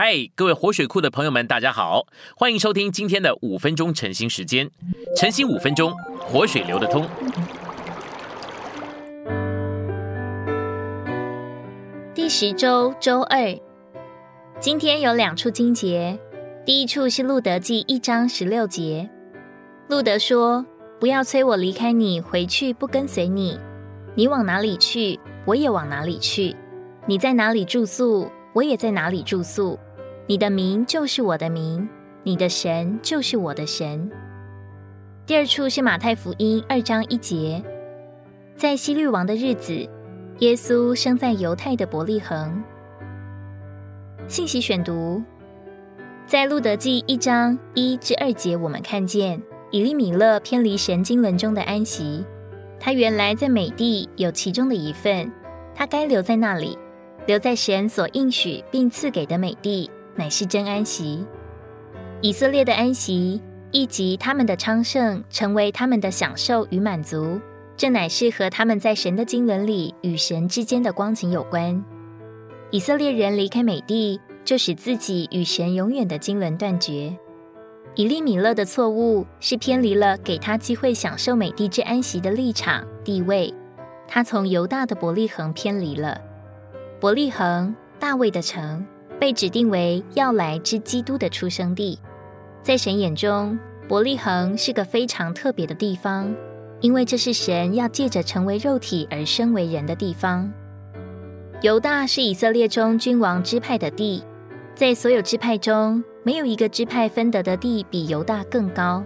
嗨，各位活水库的朋友们，大家好，欢迎收听今天的五分钟晨兴时间。晨兴五分钟，活水流得通。第十周周二，今天有两处经节。第一处是路德记一章十六节，路德说：“不要催我离开你，回去不跟随你。你往哪里去，我也往哪里去；你在哪里住宿，我也在哪里住宿。”你的名就是我的名，你的神就是我的神。第二处是马太福音二章一节，在希律王的日子，耶稣生在犹太的伯利恒。信息选读，在路德记一章一至二节，我们看见以利米勒偏离神经轮中的安息。他原来在美地有其中的一份，他该留在那里，留在神所应许并赐给的美地。乃是真安息，以色列的安息，以及他们的昌盛，成为他们的享受与满足。这乃是和他们在神的经纶里与神之间的光景有关。以色列人离开美地，就使自己与神永远的经纶断绝。以利米勒的错误是偏离了给他机会享受美地之安息的立场地位，他从犹大的伯利恒偏离了。伯利恒，大卫的城。被指定为要来之基督的出生地，在神眼中，伯利恒是个非常特别的地方，因为这是神要借着成为肉体而生为人的地方。犹大是以色列中君王支派的地，在所有支派中，没有一个支派分得的地比犹大更高。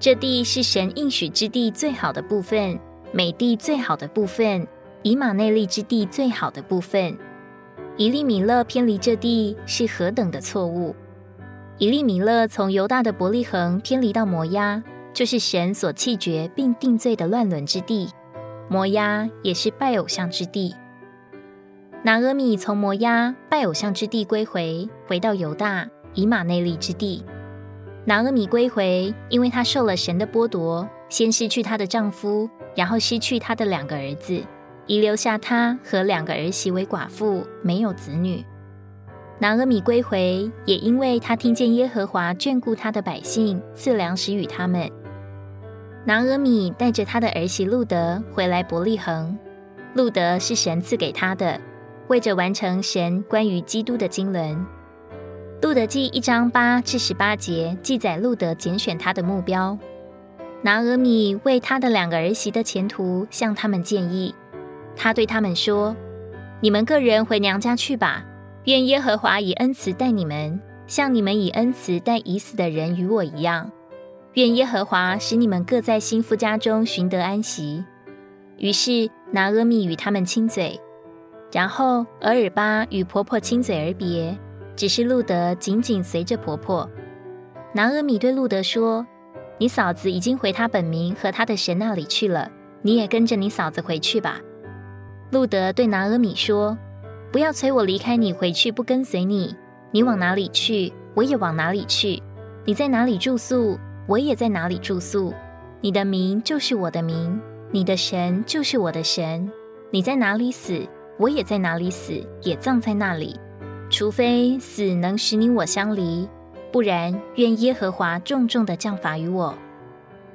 这地是神应许之地最好的部分，美地最好的部分，以马内利之地最好的部分。以利米勒偏离这地是何等的错误！以利米勒从犹大的伯利恒偏离到摩押，就是神所弃绝并定罪的乱伦之地。摩押也是拜偶像之地。拿阿米从摩押拜偶像之地归回，回到犹大以马内利之地。拿阿米归回，因为她受了神的剥夺，先失去她的丈夫，然后失去她的两个儿子。遗留下她和两个儿媳为寡妇，没有子女。拿阿米归回，也因为他听见耶和华眷顾他的百姓，赐粮食与他们。拿阿米带着他的儿媳路德回来伯利恒。路德是神赐给他的，为着完成神关于基督的经纶。路德记一章八至十八节记载路德拣选他的目标。拿阿米为他的两个儿媳的前途向他们建议。他对他们说：“你们个人回娘家去吧。愿耶和华以恩慈待你们，像你们以恩慈待已死的人与我一样。愿耶和华使你们各在新夫家中寻得安息。”于是拿阿米与他们亲嘴，然后俄尔巴与婆婆亲嘴而别，只是路德紧紧随着婆婆。拿阿米对路德说：“你嫂子已经回她本名和她的神那里去了，你也跟着你嫂子回去吧。”路德对拿阿米说：“不要催我离开你，回去不跟随你。你往哪里去，我也往哪里去；你在哪里住宿，我也在哪里住宿。你的名就是我的名，你的神就是我的神。你在哪里死，我也在哪里死，也葬在那里。除非死能使你我相离，不然愿耶和华重重的降罚于我。”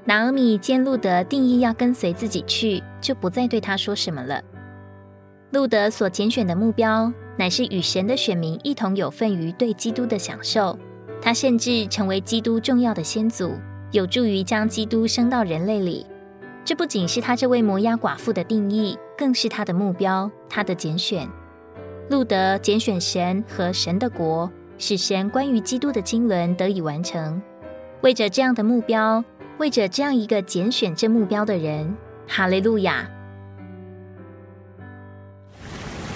拿阿米见路德定义要跟随自己去，就不再对他说什么了。路德所拣选的目标，乃是与神的选民一同有份于对基督的享受。他甚至成为基督重要的先祖，有助于将基督升到人类里。这不仅是他这位摩押寡妇的定义，更是他的目标，他的拣选。路德拣选神和神的国，使神关于基督的经纶得以完成。为着这样的目标，为着这样一个拣选这目标的人，哈利路亚。